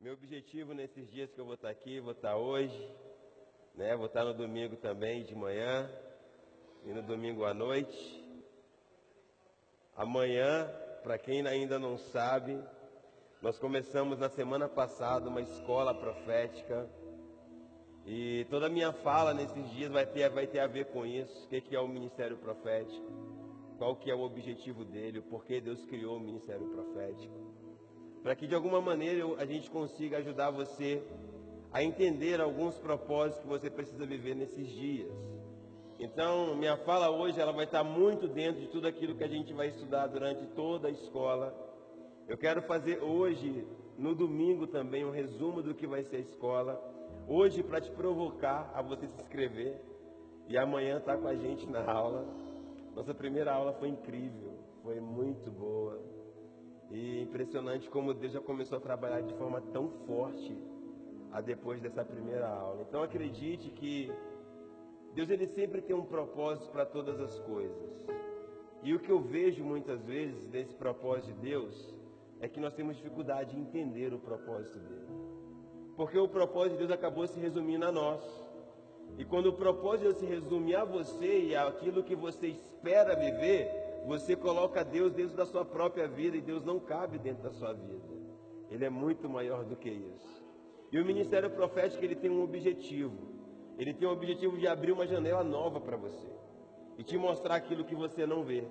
Meu objetivo nesses dias que eu vou estar aqui, vou estar hoje, né? Vou estar no domingo também de manhã e no domingo à noite. Amanhã, para quem ainda não sabe, nós começamos na semana passada uma escola profética e toda a minha fala nesses dias vai ter, vai ter a ver com isso. O que, que é o ministério profético? Qual que é o objetivo dele? O porquê Deus criou o ministério profético? Para que de alguma maneira a gente consiga ajudar você a entender alguns propósitos que você precisa viver nesses dias. Então, minha fala hoje ela vai estar muito dentro de tudo aquilo que a gente vai estudar durante toda a escola. Eu quero fazer hoje, no domingo também, um resumo do que vai ser a escola. Hoje, para te provocar a você se inscrever. E amanhã estar tá com a gente na aula. Nossa primeira aula foi incrível, foi muito boa. E impressionante como Deus já começou a trabalhar de forma tão forte a depois dessa primeira aula. Então acredite que Deus ele sempre tem um propósito para todas as coisas. E o que eu vejo muitas vezes nesse propósito de Deus é que nós temos dificuldade de entender o propósito dele. Porque o propósito de Deus acabou se resumindo a nós. E quando o propósito de Deus se resume a você e aquilo que você espera viver, você coloca Deus dentro da sua própria vida e Deus não cabe dentro da sua vida. Ele é muito maior do que isso. E o ministério profético ele tem um objetivo. Ele tem o objetivo de abrir uma janela nova para você e te mostrar aquilo que você não vê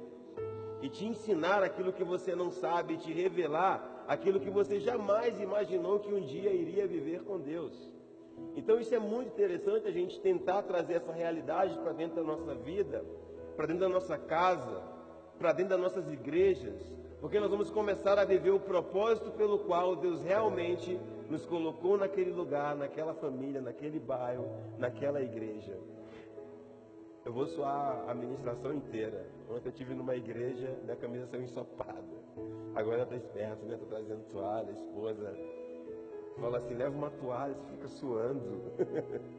e te ensinar aquilo que você não sabe, e te revelar aquilo que você jamais imaginou que um dia iria viver com Deus. Então isso é muito interessante a gente tentar trazer essa realidade para dentro da nossa vida, para dentro da nossa casa, para dentro das nossas igrejas, porque nós vamos começar a viver o propósito pelo qual Deus realmente nos colocou naquele lugar, naquela família, naquele bairro, naquela igreja. Eu vou suar a administração inteira. Ontem eu estive numa igreja, minha camisa saiu ensopada. Agora estou esperto, né? Estou trazendo toalha, esposa fala assim, leva uma toalha, você fica suando.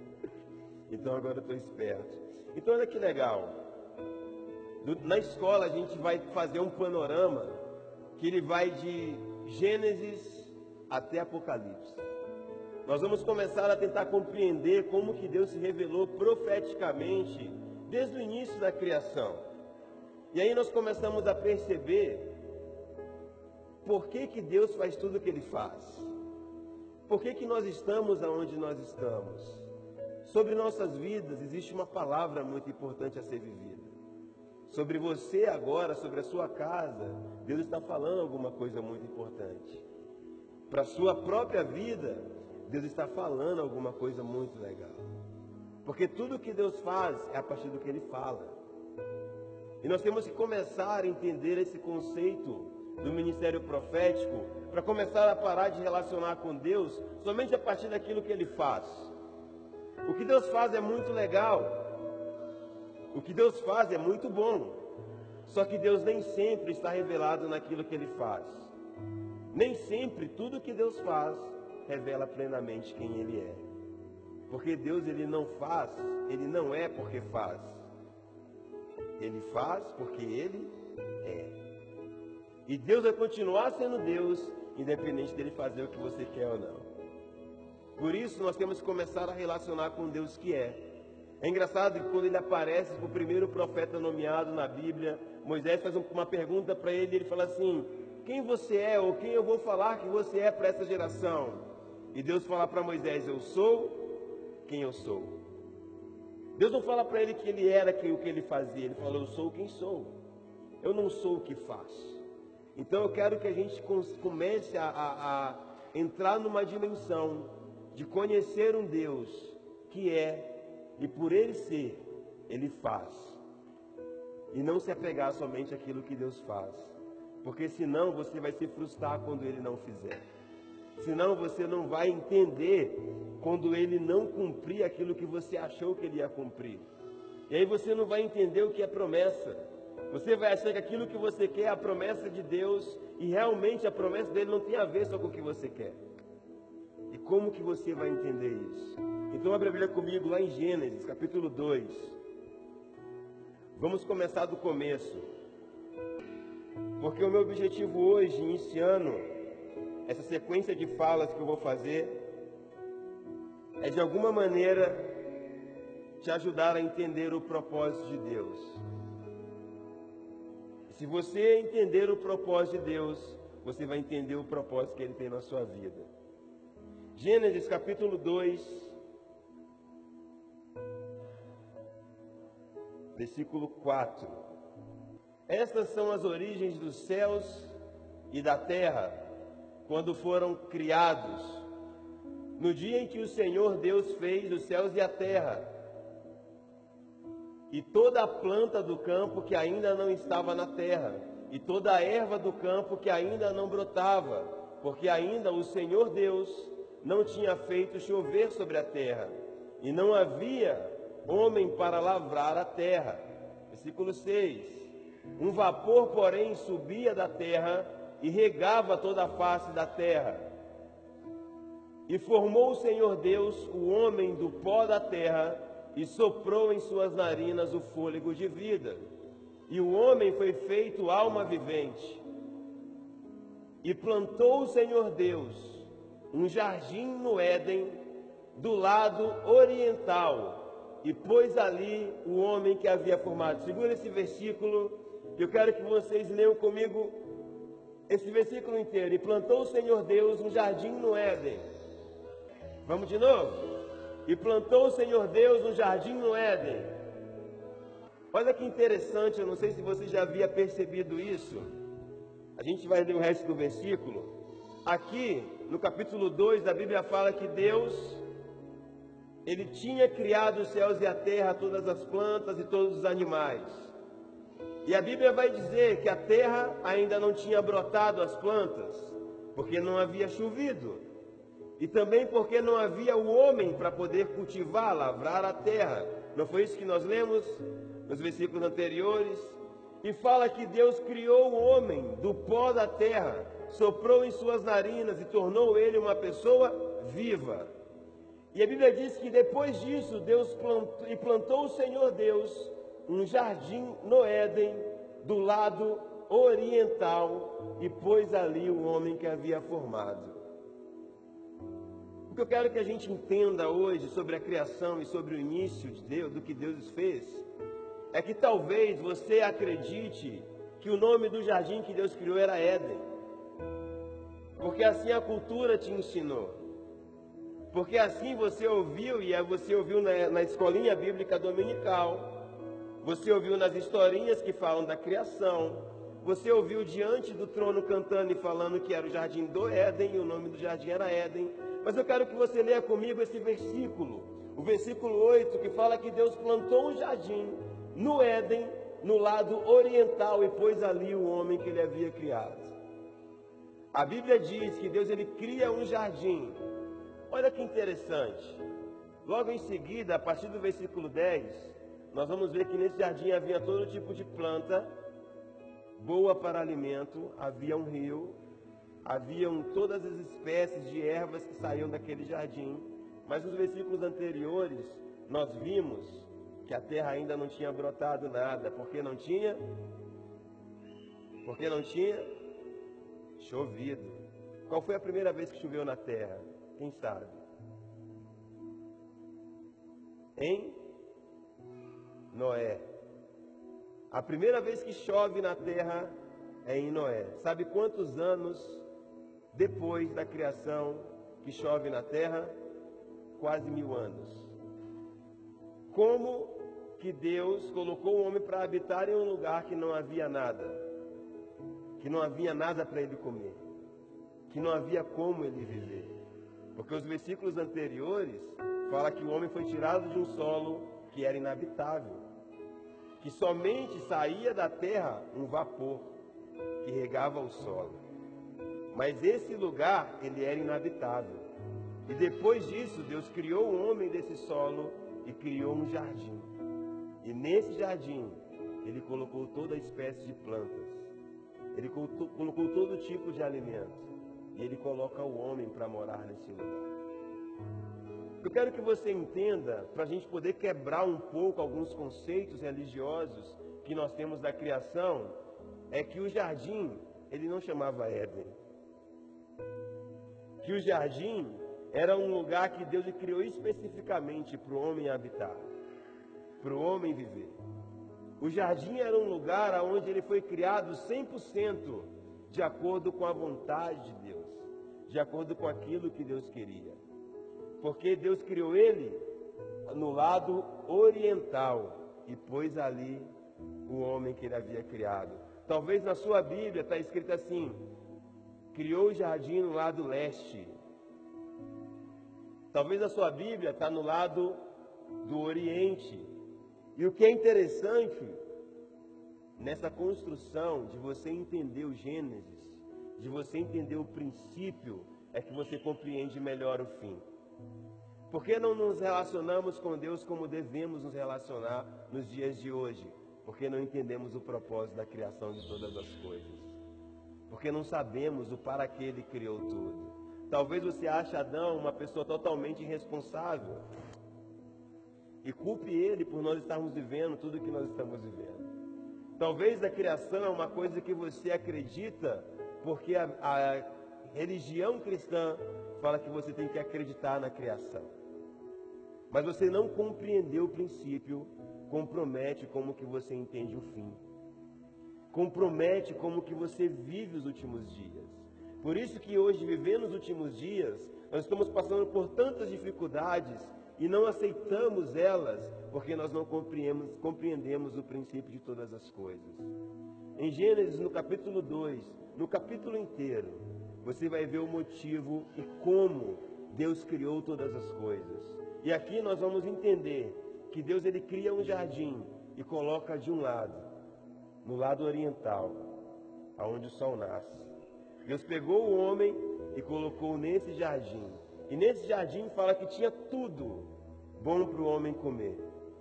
então agora eu estou esperto. Então olha que legal na escola a gente vai fazer um panorama que ele vai de Gênesis até Apocalipse. Nós vamos começar a tentar compreender como que Deus se revelou profeticamente desde o início da criação. E aí nós começamos a perceber por que, que Deus faz tudo o que Ele faz. Por que, que nós estamos aonde nós estamos. Sobre nossas vidas existe uma palavra muito importante a ser vivida sobre você agora, sobre a sua casa, Deus está falando alguma coisa muito importante. Para a sua própria vida, Deus está falando alguma coisa muito legal. Porque tudo que Deus faz é a partir do que Ele fala. E nós temos que começar a entender esse conceito do ministério profético para começar a parar de relacionar com Deus somente a partir daquilo que Ele faz. O que Deus faz é muito legal, o que Deus faz é muito bom, só que Deus nem sempre está revelado naquilo que Ele faz. Nem sempre tudo que Deus faz revela plenamente quem Ele é. Porque Deus ele não faz, Ele não é porque faz. Ele faz porque Ele é. E Deus vai continuar sendo Deus, independente dele fazer o que você quer ou não. Por isso nós temos que começar a relacionar com Deus que é é engraçado que quando ele aparece o primeiro profeta nomeado na Bíblia, Moisés faz uma pergunta para ele, e ele fala assim: Quem você é, ou quem eu vou falar que você é para essa geração? E Deus fala para Moisés: Eu sou quem eu sou. Deus não fala para ele que ele era quem, o que ele fazia, ele fala: Eu sou quem sou. Eu não sou o que faço. Então eu quero que a gente comece a, a, a entrar numa dimensão de conhecer um Deus que é e por ele ser, ele faz. E não se apegar somente àquilo que Deus faz. Porque senão você vai se frustrar quando ele não fizer. Senão você não vai entender quando ele não cumprir aquilo que você achou que ele ia cumprir. E aí você não vai entender o que é promessa. Você vai achar que aquilo que você quer é a promessa de Deus e realmente a promessa dele não tem a ver só com o que você quer. E como que você vai entender isso? Então abre a Bíblia comigo lá em Gênesis, capítulo 2. Vamos começar do começo. Porque o meu objetivo hoje, iniciando, essa sequência de falas que eu vou fazer é de alguma maneira te ajudar a entender o propósito de Deus. Se você entender o propósito de Deus, você vai entender o propósito que Ele tem na sua vida. Gênesis capítulo 2, versículo 4. Estas são as origens dos céus e da terra, quando foram criados, no dia em que o Senhor Deus fez os céus e a terra, e toda a planta do campo que ainda não estava na terra, e toda a erva do campo que ainda não brotava, porque ainda o Senhor Deus não tinha feito chover sobre a terra, e não havia homem para lavrar a terra. Versículo 6. Um vapor, porém, subia da terra e regava toda a face da terra. E formou o Senhor Deus o homem do pó da terra e soprou em suas narinas o fôlego de vida. E o homem foi feito alma vivente. E plantou o Senhor Deus um jardim no Éden, do lado oriental, e pôs ali o homem que havia formado. Segura esse versículo, eu quero que vocês leiam comigo esse versículo inteiro. E plantou o Senhor Deus um jardim no Éden. Vamos de novo? E plantou o Senhor Deus um jardim no Éden. Olha que interessante, eu não sei se você já havia percebido isso. A gente vai ler o resto do versículo. Aqui, no capítulo 2 da Bíblia fala que Deus ele tinha criado os céus e a terra, todas as plantas e todos os animais. E a Bíblia vai dizer que a terra ainda não tinha brotado as plantas, porque não havia chovido. E também porque não havia o homem para poder cultivar, lavrar a terra. Não foi isso que nós lemos nos versículos anteriores? E fala que Deus criou o homem do pó da terra, soprou em suas narinas e tornou ele uma pessoa viva. E a Bíblia diz que depois disso, Deus plantou, e plantou o Senhor Deus um jardim no Éden, do lado oriental, e pôs ali o homem que havia formado. O que eu quero que a gente entenda hoje sobre a criação e sobre o início de Deus, do que Deus fez, é que talvez você acredite que o nome do jardim que Deus criou era Éden. Porque assim a cultura te ensinou. Porque assim você ouviu, e você ouviu na, na escolinha bíblica dominical, você ouviu nas historinhas que falam da criação. Você ouviu diante do trono cantando e falando que era o jardim do Éden e o nome do jardim era Éden. Mas eu quero que você leia comigo esse versículo, o versículo 8, que fala que Deus plantou um jardim no Éden, no lado oriental, e pôs ali o homem que ele havia criado. A Bíblia diz que Deus ele cria um jardim. Olha que interessante. Logo em seguida, a partir do versículo 10, nós vamos ver que nesse jardim havia todo tipo de planta boa para alimento, havia um rio, haviam todas as espécies de ervas que saíam daquele jardim. Mas nos versículos anteriores, nós vimos que a terra ainda não tinha brotado nada, porque não tinha porque não tinha chovido. Qual foi a primeira vez que choveu na terra? Quem sabe? Em Noé. A primeira vez que chove na terra é em Noé. Sabe quantos anos depois da criação que chove na terra? Quase mil anos. Como que Deus colocou o homem para habitar em um lugar que não havia nada? Que não havia nada para ele comer? Que não havia como ele viver? Porque os versículos anteriores fala que o homem foi tirado de um solo que era inabitável, que somente saía da terra um vapor que regava o solo. Mas esse lugar, ele era inabitável. E depois disso, Deus criou o homem desse solo e criou um jardim. E nesse jardim, ele colocou toda a espécie de plantas. Ele colocou todo tipo de alimento. E ele coloca o homem para morar nesse lugar. Eu quero que você entenda, para a gente poder quebrar um pouco alguns conceitos religiosos que nós temos da criação, é que o jardim, ele não chamava Éden. que o jardim era um lugar que Deus criou especificamente para o homem habitar, para o homem viver. O jardim era um lugar onde ele foi criado 100% de acordo com a vontade de Deus, de acordo com aquilo que Deus queria. Porque Deus criou ele no lado oriental e pôs ali o homem que ele havia criado. Talvez na sua Bíblia está escrito assim: criou o jardim no lado leste. Talvez a sua Bíblia está no lado do Oriente. E o que é interessante nessa construção de você entender o Gênesis, de você entender o princípio, é que você compreende melhor o fim. Por que não nos relacionamos com Deus como devemos nos relacionar nos dias de hoje? Porque não entendemos o propósito da criação de todas as coisas. Porque não sabemos o para que ele criou tudo. Talvez você ache Adão uma pessoa totalmente irresponsável. E culpe ele por nós estarmos vivendo tudo o que nós estamos vivendo. Talvez a criação é uma coisa que você acredita porque a, a religião cristã fala que você tem que acreditar na criação mas você não compreendeu o princípio, compromete como que você entende o fim. Compromete como que você vive os últimos dias. Por isso que hoje, vivendo os últimos dias, nós estamos passando por tantas dificuldades e não aceitamos elas porque nós não compreendemos, compreendemos o princípio de todas as coisas. Em Gênesis, no capítulo 2, no capítulo inteiro, você vai ver o motivo e como Deus criou todas as coisas. E aqui nós vamos entender que Deus ele cria um jardim e coloca de um lado, no lado oriental, aonde o sol nasce. Deus pegou o homem e colocou nesse jardim. E nesse jardim fala que tinha tudo bom para o homem comer.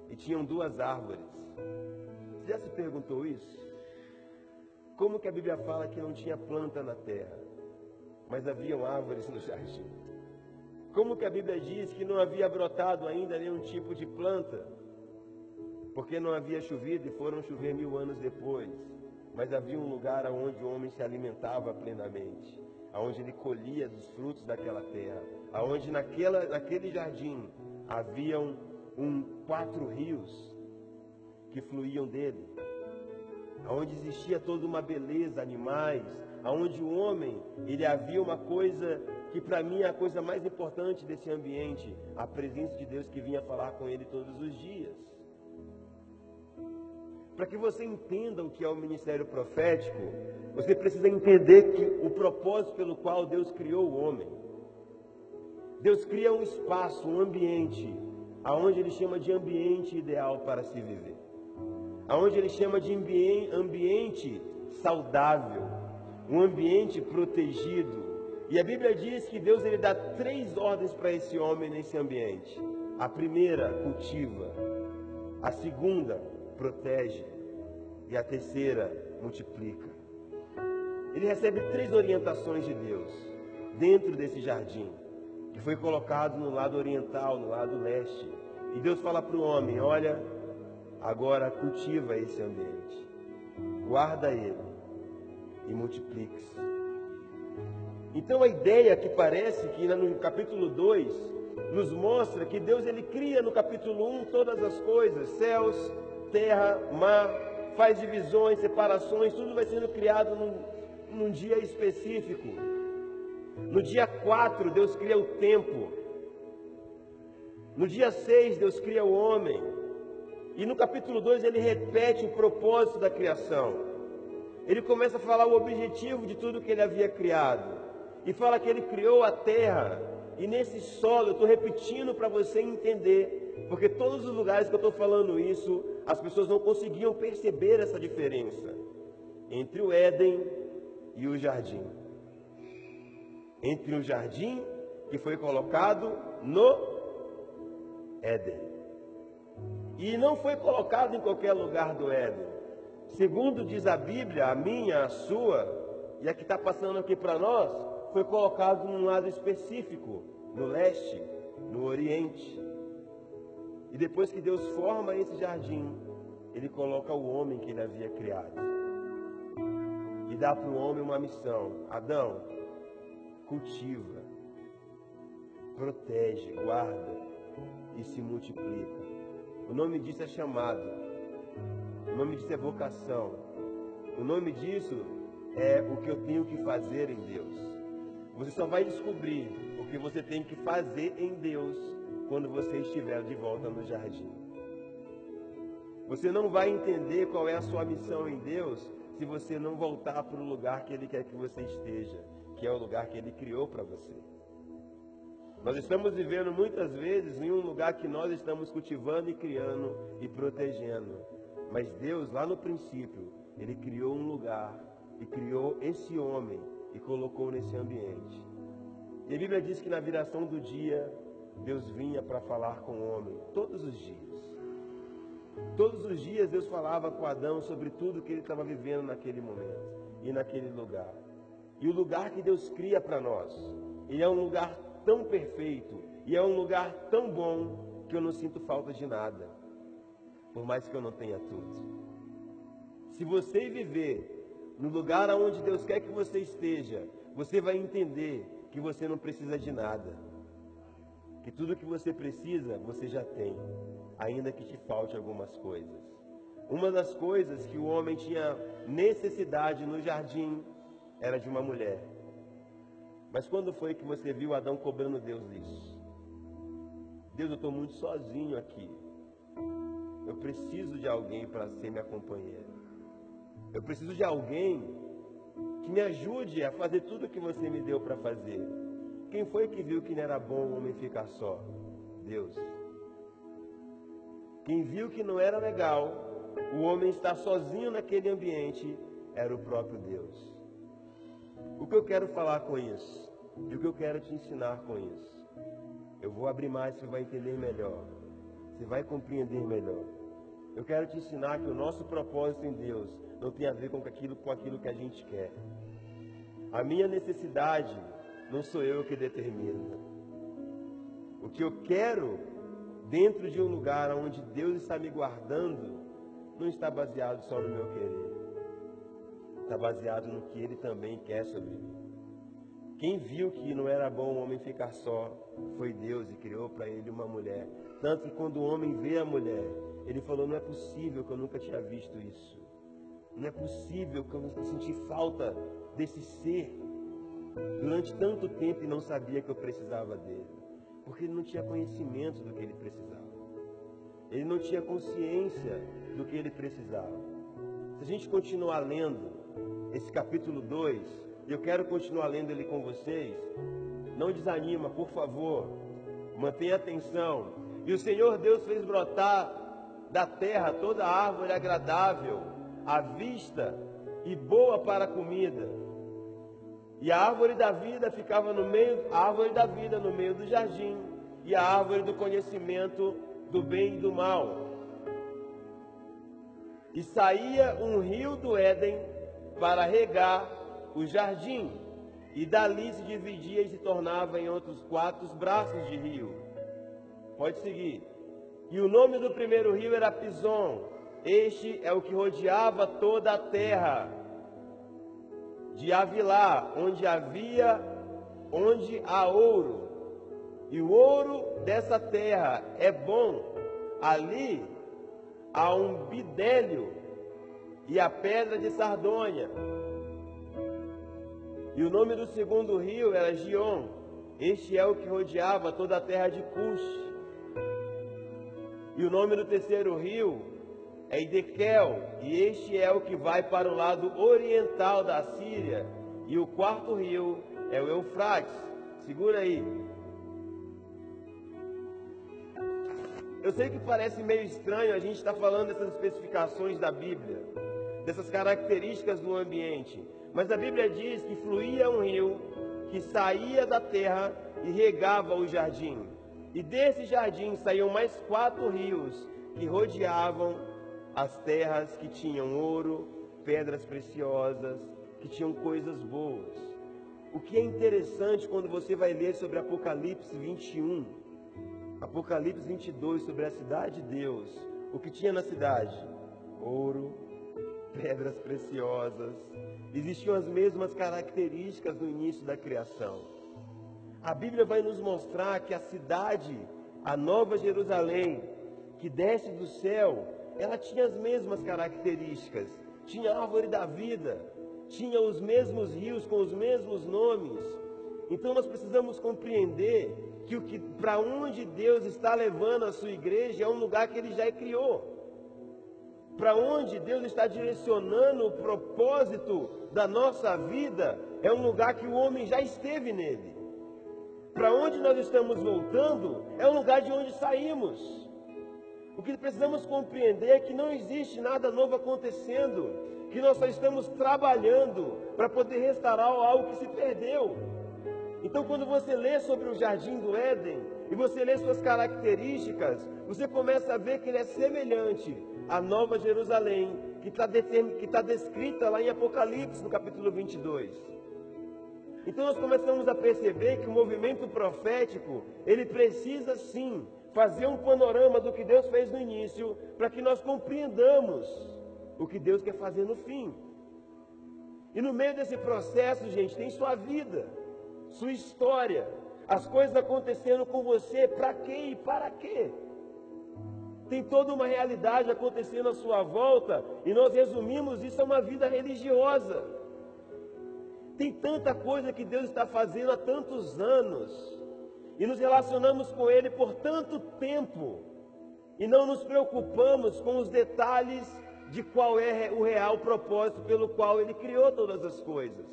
E tinham duas árvores. Você já se perguntou isso? Como que a Bíblia fala que não tinha planta na terra, mas haviam árvores no jardim? Como que a Bíblia diz que não havia brotado ainda nenhum tipo de planta? Porque não havia chovido e foram chover mil anos depois. Mas havia um lugar onde o homem se alimentava plenamente, aonde ele colhia dos frutos daquela terra, aonde naquela, naquele jardim haviam um, quatro rios que fluíam dele, aonde existia toda uma beleza, animais, aonde o homem ele havia uma coisa que para mim é a coisa mais importante desse ambiente, a presença de Deus que vinha falar com ele todos os dias. Para que você entenda o que é o ministério profético, você precisa entender que o propósito pelo qual Deus criou o homem. Deus cria um espaço, um ambiente, aonde ele chama de ambiente ideal para se viver. Aonde ele chama de ambiente saudável, um ambiente protegido, e a Bíblia diz que Deus ele dá três ordens para esse homem nesse ambiente. A primeira, cultiva. A segunda, protege. E a terceira, multiplica. Ele recebe três orientações de Deus dentro desse jardim, que foi colocado no lado oriental, no lado leste. E Deus fala para o homem: Olha, agora cultiva esse ambiente, guarda ele e multiplique-se. Então a ideia que parece que no capítulo 2 nos mostra que Deus ele cria no capítulo 1 um todas as coisas, céus, terra, mar, faz divisões, separações, tudo vai sendo criado num, num dia específico. No dia 4, Deus cria o tempo. No dia 6, Deus cria o homem. E no capítulo 2 ele repete o propósito da criação. Ele começa a falar o objetivo de tudo que ele havia criado e fala que ele criou a terra. E nesse solo, eu estou repetindo para você entender, porque todos os lugares que eu estou falando isso, as pessoas não conseguiam perceber essa diferença entre o Éden e o jardim. Entre o jardim que foi colocado no Éden. E não foi colocado em qualquer lugar do Éden. Segundo diz a Bíblia, a minha, a sua, e a que está passando aqui para nós, foi colocado num lado específico, no leste, no oriente. E depois que Deus forma esse jardim, ele coloca o homem que ele havia criado. E dá para o homem uma missão: Adão, cultiva, protege, guarda e se multiplica. O nome disso é chamado. O nome disso é vocação. O nome disso é o que eu tenho que fazer em Deus. Você só vai descobrir o que você tem que fazer em Deus quando você estiver de volta no jardim. Você não vai entender qual é a sua missão em Deus se você não voltar para o lugar que Ele quer que você esteja, que é o lugar que Ele criou para você. Nós estamos vivendo muitas vezes em um lugar que nós estamos cultivando e criando e protegendo. Mas Deus, lá no princípio, Ele criou um lugar e criou esse homem e colocou nesse ambiente. E a Bíblia diz que na viração do dia, Deus vinha para falar com o homem, todos os dias. Todos os dias Deus falava com Adão sobre tudo que ele estava vivendo naquele momento e naquele lugar. E o lugar que Deus cria para nós, ele é um lugar tão perfeito e é um lugar tão bom que eu não sinto falta de nada, por mais que eu não tenha tudo. Se você viver no lugar aonde Deus quer que você esteja, você vai entender que você não precisa de nada. Que tudo que você precisa, você já tem ainda que te falte algumas coisas. Uma das coisas que o homem tinha necessidade no jardim era de uma mulher. Mas quando foi que você viu Adão cobrando Deus isso? Deus, eu estou muito sozinho aqui. Eu preciso de alguém para ser minha companheira. Eu preciso de alguém que me ajude a fazer tudo o que você me deu para fazer. Quem foi que viu que não era bom o homem ficar só? Deus. Quem viu que não era legal o homem estar sozinho naquele ambiente era o próprio Deus. O que eu quero falar com isso? E o que eu quero te ensinar com isso? Eu vou abrir mais, você vai entender melhor. Você vai compreender melhor. Eu quero te ensinar que o nosso propósito em Deus não tem a ver com aquilo, com aquilo que a gente quer. A minha necessidade não sou eu que determino. O que eu quero dentro de um lugar onde Deus está me guardando, não está baseado só no meu querer. Está baseado no que Ele também quer sobre mim. Quem viu que não era bom o homem ficar só foi Deus e criou para ele uma mulher. Tanto que quando o homem vê a mulher, ele falou: Não é possível que eu nunca tinha visto isso. Não é possível que eu senti falta desse ser durante tanto tempo e não sabia que eu precisava dele porque ele não tinha conhecimento do que ele precisava. Ele não tinha consciência do que ele precisava. Se a gente continuar lendo esse capítulo 2, e eu quero continuar lendo ele com vocês, não desanima, por favor, mantenha atenção. E o Senhor Deus fez brotar da terra toda árvore agradável à vista e boa para a comida e a árvore da vida ficava no meio, a árvore da vida no meio do jardim, e a árvore do conhecimento do bem e do mal. E saía um rio do Éden para regar o jardim, e dali se dividia e se tornava em outros quatro braços de rio. Pode seguir. E o nome do primeiro rio era Pison. Este é o que rodeava toda a terra de Avilá, onde havia, onde há ouro. E o ouro dessa terra é bom. Ali há um bidélio e a pedra de Sardônia. E o nome do segundo rio era Gion. Este é o que rodeava toda a terra de Cush. E o nome do terceiro rio é Idequel, e este é o que vai para o lado oriental da Síria, e o quarto rio é o Eufrates. Segura aí. Eu sei que parece meio estranho a gente estar tá falando dessas especificações da Bíblia, dessas características do ambiente, mas a Bíblia diz que fluía um rio que saía da terra e regava o jardim. E desse jardim saíam mais quatro rios que rodeavam as terras que tinham ouro, pedras preciosas, que tinham coisas boas. O que é interessante quando você vai ler sobre Apocalipse 21, Apocalipse 22, sobre a cidade de Deus, o que tinha na cidade? Ouro, pedras preciosas, existiam as mesmas características no início da criação. A Bíblia vai nos mostrar que a cidade, a Nova Jerusalém, que desce do céu, ela tinha as mesmas características. Tinha a árvore da vida, tinha os mesmos rios com os mesmos nomes. Então nós precisamos compreender que o que para onde Deus está levando a sua igreja é um lugar que ele já criou. Para onde Deus está direcionando o propósito da nossa vida é um lugar que o homem já esteve nele. Para onde nós estamos voltando é um lugar de onde saímos. O que precisamos compreender é que não existe nada novo acontecendo, que nós só estamos trabalhando para poder restaurar algo que se perdeu. Então, quando você lê sobre o jardim do Éden e você lê suas características, você começa a ver que ele é semelhante à Nova Jerusalém, que está tá descrita lá em Apocalipse, no capítulo 22. Então, nós começamos a perceber que o movimento profético ele precisa sim fazer um panorama do que Deus fez no início, para que nós compreendamos o que Deus quer fazer no fim. E no meio desse processo, gente, tem sua vida sua história, as coisas acontecendo com você, para quê e para quê? Tem toda uma realidade acontecendo à sua volta e nós resumimos isso a uma vida religiosa. Tem tanta coisa que Deus está fazendo há tantos anos e nos relacionamos com Ele por tanto tempo e não nos preocupamos com os detalhes de qual é o real propósito pelo qual Ele criou todas as coisas.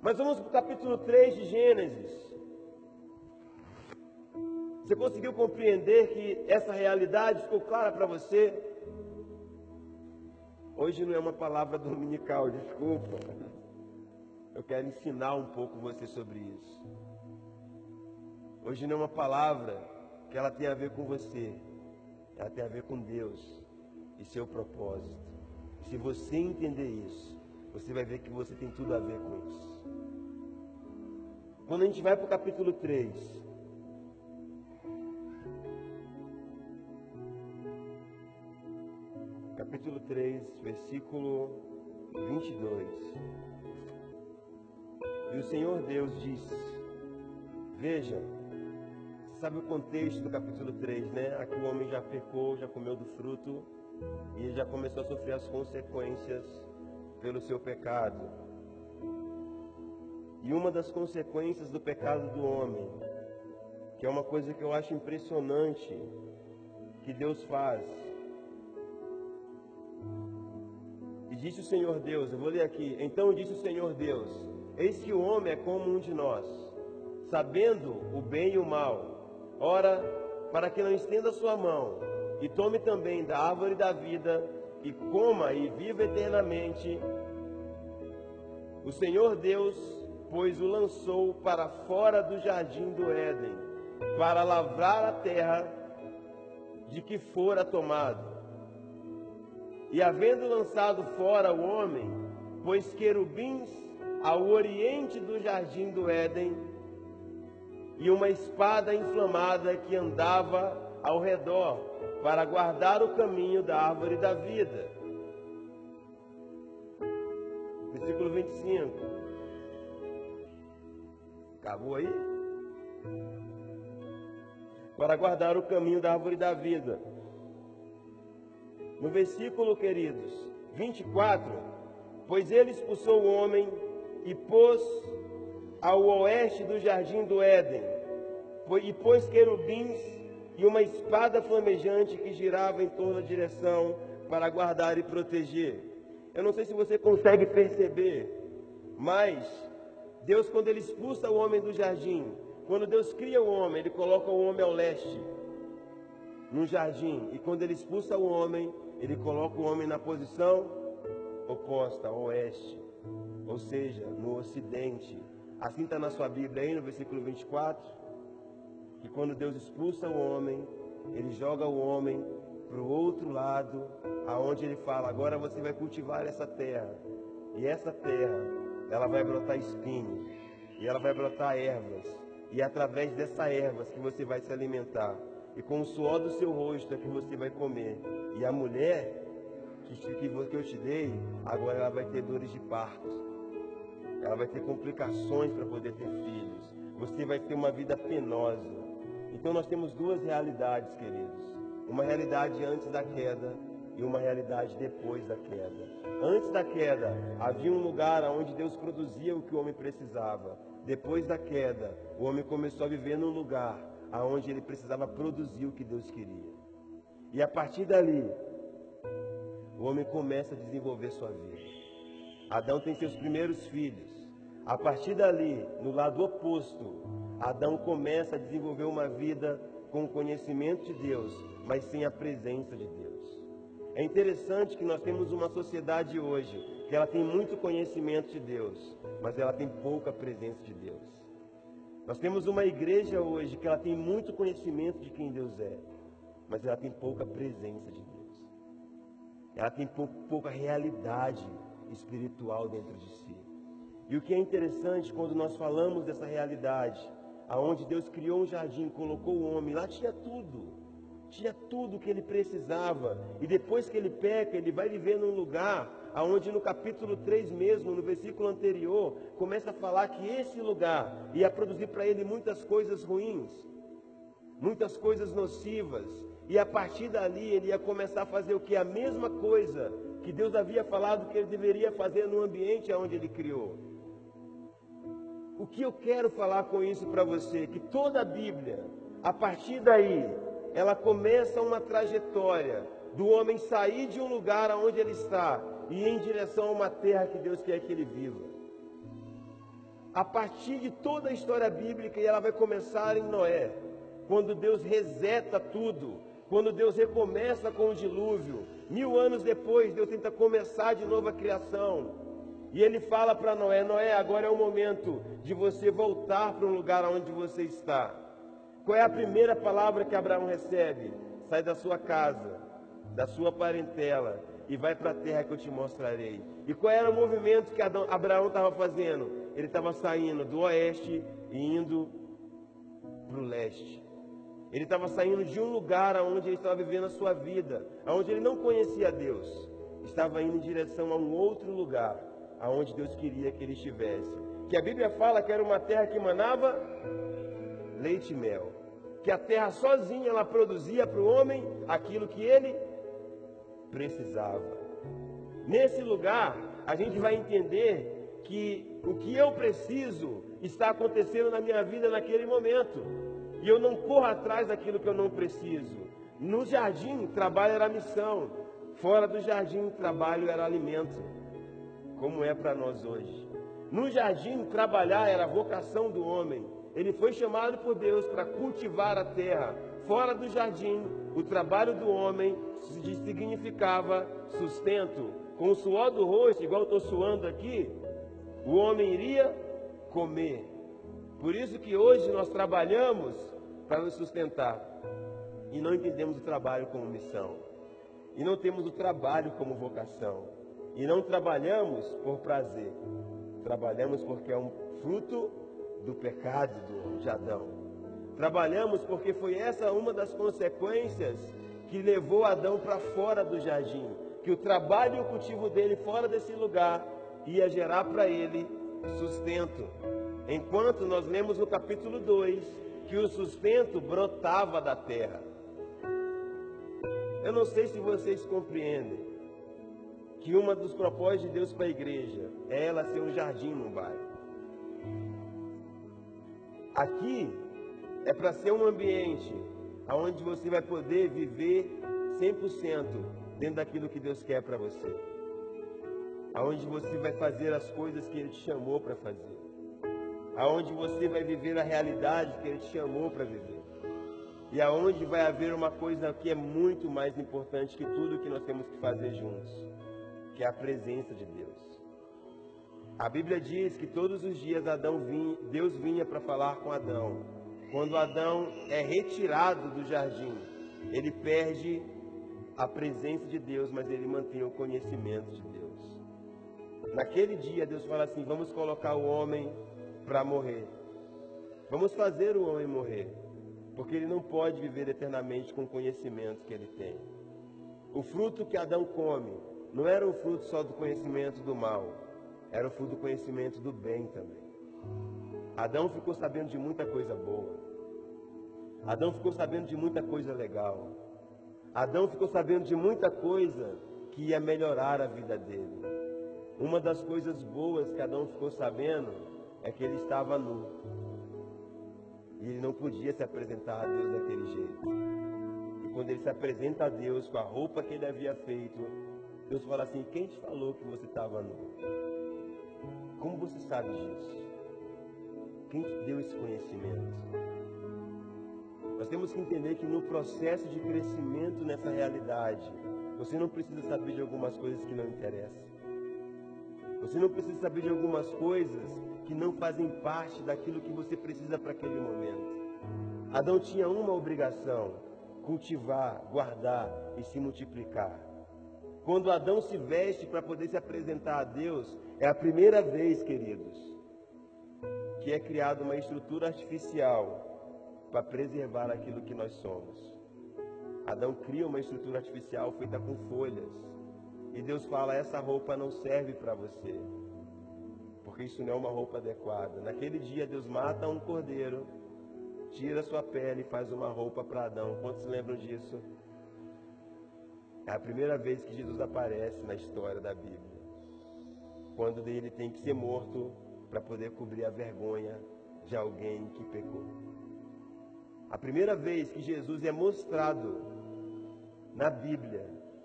Mas vamos para o capítulo 3 de Gênesis. Você conseguiu compreender que essa realidade ficou clara para você? Hoje não é uma palavra dominical, desculpa. Eu quero ensinar um pouco você sobre isso. Hoje não é uma palavra que ela tem a ver com você, ela tem a ver com Deus e seu propósito. Se você entender isso, você vai ver que você tem tudo a ver com isso. Quando a gente vai para o capítulo 3, capítulo 3, versículo 22. E o Senhor Deus disse: Veja, sabe o contexto do capítulo 3, né? Aqui o homem já pecou, já comeu do fruto e já começou a sofrer as consequências pelo seu pecado. E uma das consequências do pecado do homem, que é uma coisa que eu acho impressionante que Deus faz. E disse o Senhor Deus, eu vou ler aqui. Então disse o Senhor Deus: Eis que o homem é como um de nós, sabendo o bem e o mal. Ora, para que não estenda sua mão e tome também da árvore da vida e coma e viva eternamente, o Senhor Deus pois o lançou para fora do jardim do Éden, para lavrar a terra de que fora tomado. E havendo lançado fora o homem, pôs querubins ao oriente do jardim do Éden, e uma espada inflamada que andava ao redor, para guardar o caminho da árvore da vida. Versículo 25. Acabou aí? Para guardar o caminho da árvore da vida. No versículo, queridos, 24: Pois ele expulsou o homem e pôs ao oeste do jardim do Éden, e pôs querubins e uma espada flamejante que girava em toda a direção para guardar e proteger. Eu não sei se você consegue perceber, mas Deus, quando ele expulsa o homem do jardim, quando Deus cria o homem, ele coloca o homem ao leste, no jardim. E quando ele expulsa o homem, ele coloca o homem na posição oposta, oeste. Ou seja, no ocidente. Assim está na sua Bíblia aí no versículo 24. Que quando Deus expulsa o homem, ele joga o homem para o outro lado, aonde ele fala: agora você vai cultivar essa terra. E essa terra ela vai brotar espinhos e ela vai brotar ervas. E é através dessas ervas que você vai se alimentar. E com o suor do seu rosto é que você vai comer. E a mulher que, que, eu te dei, agora ela vai ter dores de parto. Ela vai ter complicações para poder ter filhos. você vai ter uma vida penosa. Então nós temos duas realidades, queridos. Uma realidade antes da queda e uma realidade depois da queda. Antes da queda, havia um lugar onde Deus produzia o que o homem precisava. Depois da queda, o homem começou a viver num lugar onde ele precisava produzir o que Deus queria. E a partir dali, o homem começa a desenvolver sua vida. Adão tem seus primeiros filhos. A partir dali, no lado oposto, Adão começa a desenvolver uma vida com o conhecimento de Deus, mas sem a presença de Deus. É interessante que nós temos uma sociedade hoje que ela tem muito conhecimento de Deus, mas ela tem pouca presença de Deus. Nós temos uma igreja hoje que ela tem muito conhecimento de quem Deus é, mas ela tem pouca presença de Deus. Ela tem pouca realidade espiritual dentro de si. E o que é interessante quando nós falamos dessa realidade, aonde Deus criou um jardim, colocou o homem, lá tinha tudo. Tinha tudo o que ele precisava. E depois que ele peca, ele vai viver num lugar aonde no capítulo 3 mesmo, no versículo anterior, começa a falar que esse lugar ia produzir para ele muitas coisas ruins, muitas coisas nocivas. E a partir dali ele ia começar a fazer o que? A mesma coisa que Deus havia falado que ele deveria fazer no ambiente aonde ele criou. O que eu quero falar com isso para você? Que toda a Bíblia, a partir daí, ela começa uma trajetória do homem sair de um lugar aonde ele está e ir em direção a uma terra que Deus quer que ele viva. A partir de toda a história bíblica, e ela vai começar em Noé, quando Deus reseta tudo, quando Deus recomeça com o dilúvio. Mil anos depois, Deus tenta começar de novo a criação. E ele fala para Noé: Noé, agora é o momento de você voltar para um lugar onde você está. Qual é a primeira palavra que Abraão recebe? Sai da sua casa, da sua parentela e vai para a terra que eu te mostrarei. E qual era o movimento que Abraão estava fazendo? Ele estava saindo do oeste e indo para o leste. Ele estava saindo de um lugar onde ele estava vivendo a sua vida, onde ele não conhecia Deus. Estava indo em direção a um outro lugar aonde Deus queria que ele estivesse. Que a Bíblia fala que era uma terra que manava leite e mel. Que a terra sozinha ela produzia para o homem aquilo que ele precisava. Nesse lugar, a gente vai entender que o que eu preciso está acontecendo na minha vida naquele momento. E eu não corro atrás daquilo que eu não preciso. No jardim, trabalho era missão. Fora do jardim, trabalho era alimento como é para nós hoje. No jardim, trabalhar era a vocação do homem. Ele foi chamado por Deus para cultivar a terra. Fora do jardim, o trabalho do homem significava sustento. Com o suor do rosto, igual eu estou suando aqui, o homem iria comer. Por isso que hoje nós trabalhamos para nos sustentar. E não entendemos o trabalho como missão. E não temos o trabalho como vocação. E não trabalhamos por prazer, trabalhamos porque é um fruto do pecado de Adão. Trabalhamos porque foi essa uma das consequências que levou Adão para fora do jardim. Que o trabalho e o cultivo dele fora desse lugar ia gerar para ele sustento. Enquanto nós lemos no capítulo 2 que o sustento brotava da terra. Eu não sei se vocês compreendem, que uma dos propósitos de Deus para a igreja é ela ser um jardim no bairro. Aqui é para ser um ambiente onde você vai poder viver 100% dentro daquilo que Deus quer para você. Aonde você vai fazer as coisas que Ele te chamou para fazer. Aonde você vai viver a realidade que Ele te chamou para viver. E aonde vai haver uma coisa que é muito mais importante que tudo que nós temos que fazer juntos que é a presença de Deus. A Bíblia diz que todos os dias Adão vinha, Deus vinha para falar com Adão. Quando Adão é retirado do jardim, ele perde a presença de Deus, mas ele mantém o conhecimento de Deus. Naquele dia, Deus fala assim: vamos colocar o homem para morrer. Vamos fazer o homem morrer, porque ele não pode viver eternamente com o conhecimento que ele tem. O fruto que Adão come não era o fruto só do conhecimento do mal, era o fruto do conhecimento do bem também. Adão ficou sabendo de muita coisa boa. Adão ficou sabendo de muita coisa legal. Adão ficou sabendo de muita coisa que ia melhorar a vida dele. Uma das coisas boas que Adão ficou sabendo é que ele estava nu. E ele não podia se apresentar a Deus daquele jeito. E quando ele se apresenta a Deus com a roupa que ele havia feito, Deus fala assim: Quem te falou que você estava nu? Como você sabe disso? Quem te deu esse conhecimento? Nós temos que entender que no processo de crescimento nessa realidade, você não precisa saber de algumas coisas que não interessam. Você não precisa saber de algumas coisas que não fazem parte daquilo que você precisa para aquele momento. Adão tinha uma obrigação: cultivar, guardar e se multiplicar. Quando Adão se veste para poder se apresentar a Deus, é a primeira vez, queridos, que é criada uma estrutura artificial para preservar aquilo que nós somos. Adão cria uma estrutura artificial feita com folhas. E Deus fala: essa roupa não serve para você, porque isso não é uma roupa adequada. Naquele dia, Deus mata um cordeiro, tira sua pele e faz uma roupa para Adão. Quantos lembram disso? É a primeira vez que Jesus aparece na história da Bíblia. Quando ele tem que ser morto para poder cobrir a vergonha de alguém que pecou. A primeira vez que Jesus é mostrado na Bíblia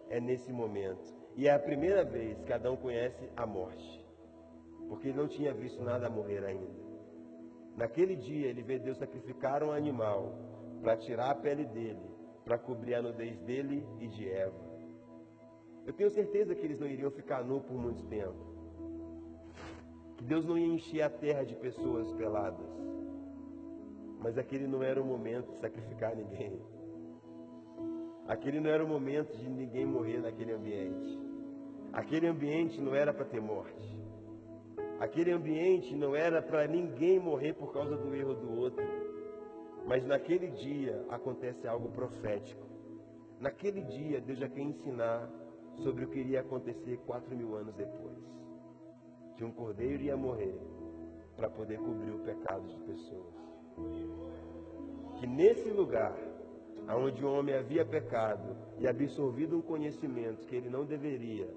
é nesse momento. E é a primeira vez que Adão conhece a morte. Porque ele não tinha visto nada morrer ainda. Naquele dia ele vê Deus sacrificar um animal para tirar a pele dele, para cobrir a nudez dele e de Eva. Eu tenho certeza que eles não iriam ficar nu por muito tempo. Deus não ia encher a terra de pessoas peladas. Mas aquele não era o momento de sacrificar ninguém. Aquele não era o momento de ninguém morrer naquele ambiente. Aquele ambiente não era para ter morte. Aquele ambiente não era para ninguém morrer por causa do erro do outro. Mas naquele dia acontece algo profético. Naquele dia Deus já quer ensinar sobre o que iria acontecer quatro mil anos depois. Que um cordeiro ia morrer para poder cobrir o pecado de pessoas que nesse lugar, onde o homem havia pecado e absorvido um conhecimento que ele não deveria,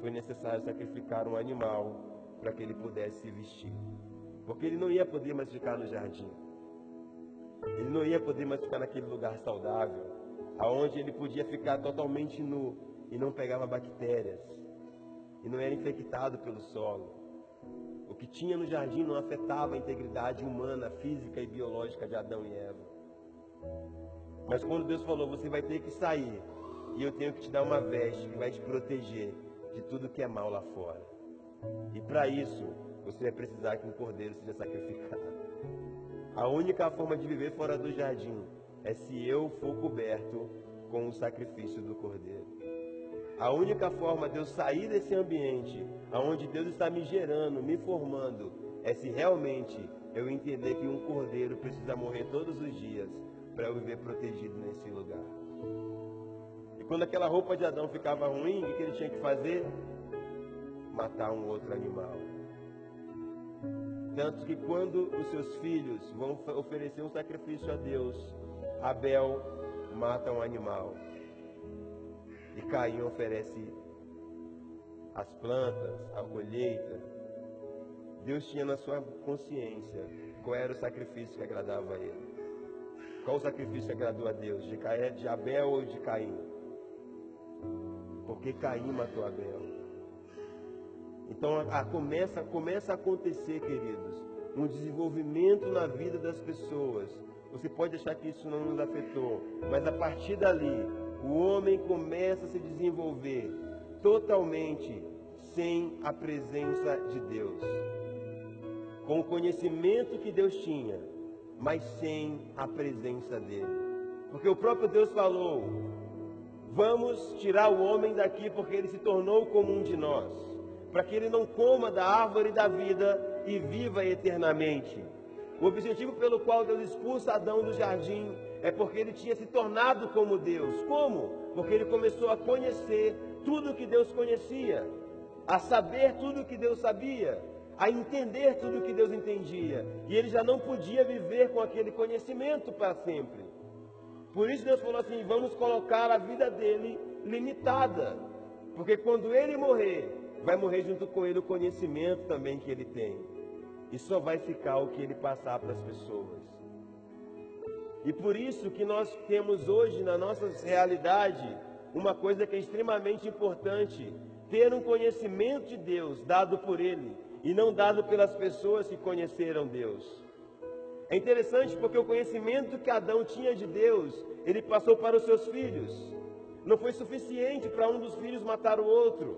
foi necessário sacrificar um animal para que ele pudesse se vestir. Porque ele não ia poder mais ficar no jardim. Ele não ia poder mais ficar naquele lugar saudável, aonde ele podia ficar totalmente nu e não pegava bactérias e não era infectado pelo solo. O que tinha no jardim não afetava a integridade humana, física e biológica de Adão e Eva. Mas quando Deus falou, você vai ter que sair, e eu tenho que te dar uma veste que vai te proteger de tudo que é mal lá fora. E para isso, você vai precisar que um cordeiro seja sacrificado. A única forma de viver fora do jardim é se eu for coberto com o sacrifício do cordeiro. A única forma de eu sair desse ambiente, aonde Deus está me gerando, me formando, é se realmente eu entender que um cordeiro precisa morrer todos os dias para eu viver protegido nesse lugar. E quando aquela roupa de Adão ficava ruim, o que ele tinha que fazer? Matar um outro animal. Tanto que quando os seus filhos vão oferecer um sacrifício a Deus, Abel mata um animal. E Caim oferece as plantas, a colheita. Deus tinha na sua consciência qual era o sacrifício que agradava a ele. Qual o sacrifício que agradou a Deus? De, de Abel ou de Caim? Porque Caim matou Abel. Então a, a, começa, começa a acontecer, queridos, um desenvolvimento na vida das pessoas. Você pode achar que isso não nos afetou, mas a partir dali o homem começa a se desenvolver totalmente sem a presença de Deus. Com o conhecimento que Deus tinha, mas sem a presença dele. Porque o próprio Deus falou: Vamos tirar o homem daqui porque ele se tornou como um de nós, para que ele não coma da árvore da vida e viva eternamente. O objetivo pelo qual Deus expulsa Adão do jardim é porque ele tinha se tornado como Deus. Como? Porque ele começou a conhecer tudo o que Deus conhecia, a saber tudo o que Deus sabia, a entender tudo o que Deus entendia. E ele já não podia viver com aquele conhecimento para sempre. Por isso Deus falou assim: vamos colocar a vida dele limitada. Porque quando ele morrer, vai morrer junto com ele o conhecimento também que ele tem. E só vai ficar o que ele passar para as pessoas. E por isso que nós temos hoje na nossa realidade uma coisa que é extremamente importante: ter um conhecimento de Deus dado por Ele e não dado pelas pessoas que conheceram Deus. É interessante porque o conhecimento que Adão tinha de Deus, ele passou para os seus filhos. Não foi suficiente para um dos filhos matar o outro.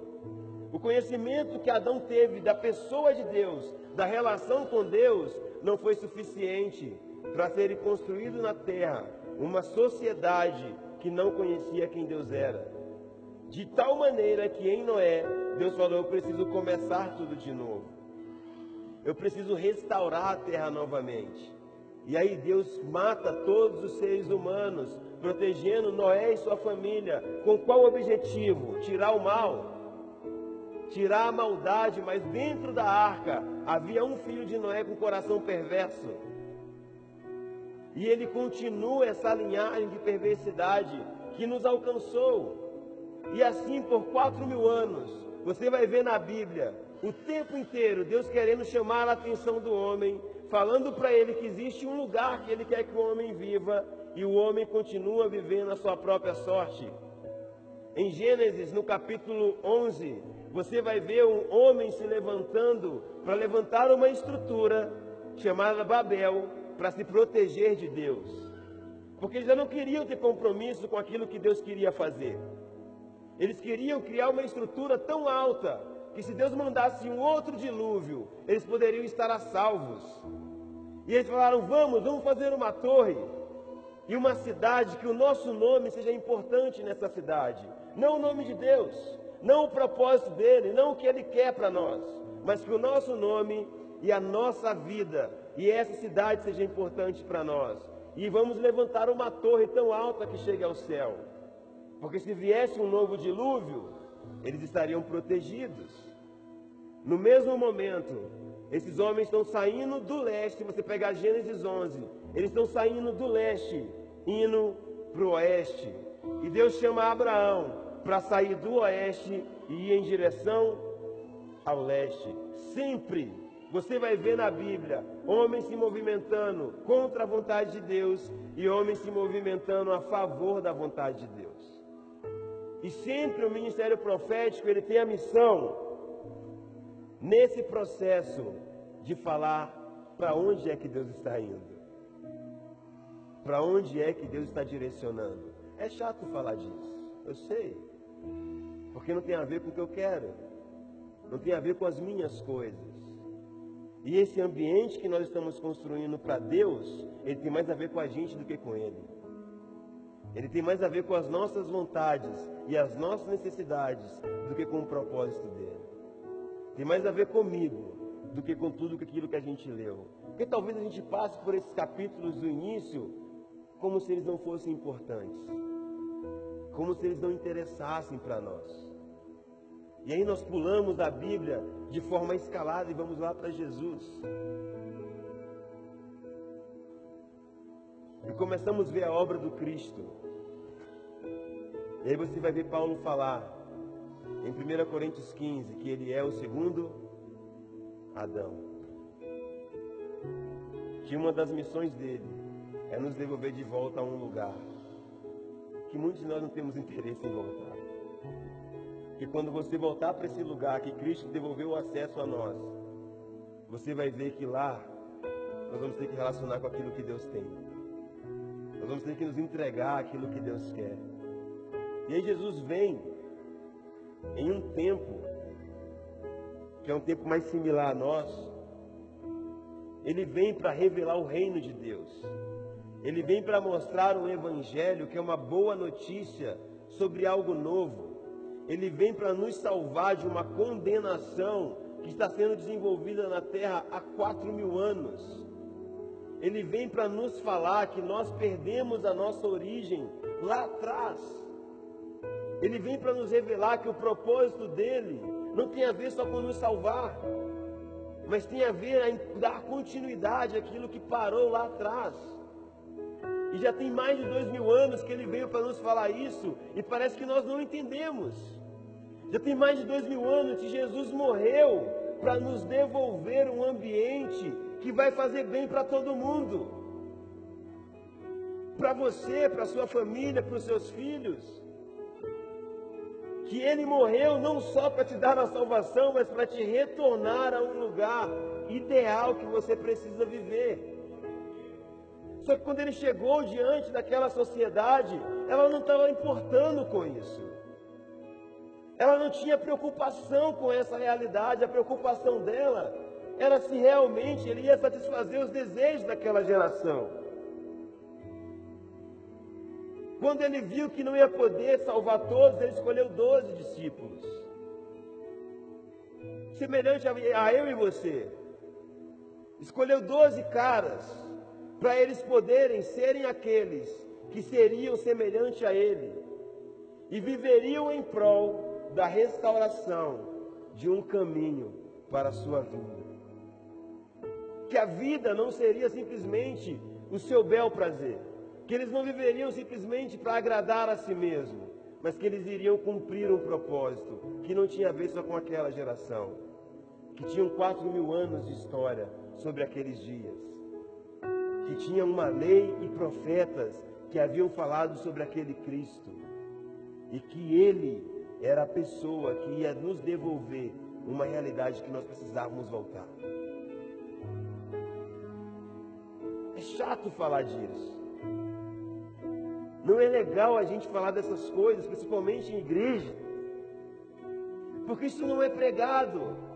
O conhecimento que Adão teve da pessoa de Deus, da relação com Deus, não foi suficiente para ser construído na terra uma sociedade que não conhecia quem Deus era. De tal maneira que em Noé, Deus falou: Eu preciso começar tudo de novo. Eu preciso restaurar a terra novamente. E aí Deus mata todos os seres humanos, protegendo Noé e sua família. Com qual objetivo? Tirar o mal. Tirar a maldade, mas dentro da arca havia um filho de Noé com coração perverso. E ele continua essa linhagem de perversidade que nos alcançou. E assim por quatro mil anos, você vai ver na Bíblia, o tempo inteiro, Deus querendo chamar a atenção do homem, falando para ele que existe um lugar que ele quer que o homem viva, e o homem continua vivendo a sua própria sorte. Em Gênesis, no capítulo 11, você vai ver um homem se levantando para levantar uma estrutura chamada Babel, para se proteger de Deus. Porque eles já não queriam ter compromisso com aquilo que Deus queria fazer. Eles queriam criar uma estrutura tão alta que se Deus mandasse um outro dilúvio, eles poderiam estar a salvos. E eles falaram: vamos, vamos fazer uma torre e uma cidade que o nosso nome seja importante nessa cidade. Não o nome de Deus, não o propósito dele, não o que ele quer para nós, mas que o nosso nome e a nossa vida e essa cidade seja importante para nós. E vamos levantar uma torre tão alta que chegue ao céu. Porque se viesse um novo dilúvio, eles estariam protegidos. No mesmo momento, esses homens estão saindo do leste. Você pegar Gênesis 11, eles estão saindo do leste, indo para o oeste. E Deus chama Abraão para sair do oeste e ir em direção ao leste. Sempre você vai ver na Bíblia homens se movimentando contra a vontade de Deus e homens se movimentando a favor da vontade de Deus. E sempre o ministério profético ele tem a missão nesse processo de falar para onde é que Deus está indo. Para onde é que Deus está direcionando? É chato falar disso, eu sei. Porque não tem a ver com o que eu quero. Não tem a ver com as minhas coisas. E esse ambiente que nós estamos construindo para Deus, ele tem mais a ver com a gente do que com Ele. Ele tem mais a ver com as nossas vontades e as nossas necessidades do que com o propósito dele. Tem mais a ver comigo do que com tudo aquilo que a gente leu. Porque talvez a gente passe por esses capítulos do início como se eles não fossem importantes, como se eles não interessassem para nós. E aí nós pulamos a Bíblia de forma escalada e vamos lá para Jesus. E começamos a ver a obra do Cristo. E aí você vai ver Paulo falar em 1 Coríntios 15 que ele é o segundo Adão. Que uma das missões dele é nos devolver de volta a um lugar que muitos de nós não temos interesse em voltar que quando você voltar para esse lugar que Cristo devolveu o acesso a nós, você vai ver que lá nós vamos ter que relacionar com aquilo que Deus tem. Nós vamos ter que nos entregar aquilo que Deus quer. E aí Jesus vem em um tempo que é um tempo mais similar a nós. Ele vem para revelar o reino de Deus. Ele vem para mostrar um evangelho que é uma boa notícia sobre algo novo ele vem para nos salvar de uma condenação que está sendo desenvolvida na terra há quatro mil anos. Ele vem para nos falar que nós perdemos a nossa origem lá atrás. Ele vem para nos revelar que o propósito dele não tem a ver só com nos salvar. mas tem a ver em dar continuidade àquilo que parou lá atrás. E já tem mais de dois mil anos que ele veio para nos falar isso, e parece que nós não entendemos. Já tem mais de dois mil anos que Jesus morreu para nos devolver um ambiente que vai fazer bem para todo mundo. Para você, para sua família, para os seus filhos. Que ele morreu não só para te dar a salvação, mas para te retornar a um lugar ideal que você precisa viver. Só que quando ele chegou diante daquela sociedade, ela não estava importando com isso. Ela não tinha preocupação com essa realidade, a preocupação dela era se realmente ele ia satisfazer os desejos daquela geração. Quando ele viu que não ia poder salvar todos, ele escolheu doze discípulos. Semelhante a eu e você. Escolheu doze caras para eles poderem serem aqueles que seriam semelhante a ele e viveriam em prol da restauração de um caminho para a sua vida. Que a vida não seria simplesmente o seu bel prazer, que eles não viveriam simplesmente para agradar a si mesmo, mas que eles iriam cumprir um propósito que não tinha a ver só com aquela geração, que tinham quatro mil anos de história sobre aqueles dias que tinha uma lei e profetas que haviam falado sobre aquele Cristo e que ele era a pessoa que ia nos devolver uma realidade que nós precisávamos voltar. É chato falar disso. Não é legal a gente falar dessas coisas, principalmente em igreja, porque isso não é pregado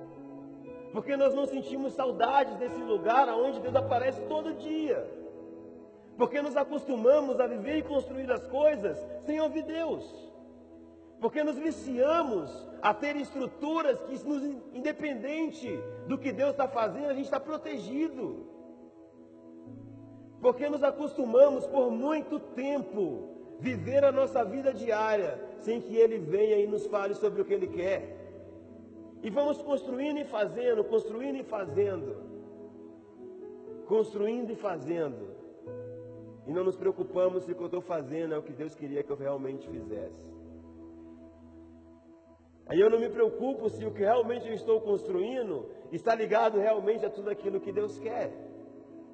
porque nós não sentimos saudades desse lugar onde Deus aparece todo dia. Porque nos acostumamos a viver e construir as coisas sem ouvir Deus. Porque nos viciamos a ter estruturas que, nos, independente do que Deus está fazendo, a gente está protegido. Porque nos acostumamos por muito tempo viver a nossa vida diária sem que Ele venha e nos fale sobre o que Ele quer. E vamos construindo e fazendo, construindo e fazendo. Construindo e fazendo. E não nos preocupamos se o que eu estou fazendo é o que Deus queria que eu realmente fizesse. Aí eu não me preocupo se o que realmente eu estou construindo está ligado realmente a tudo aquilo que Deus quer.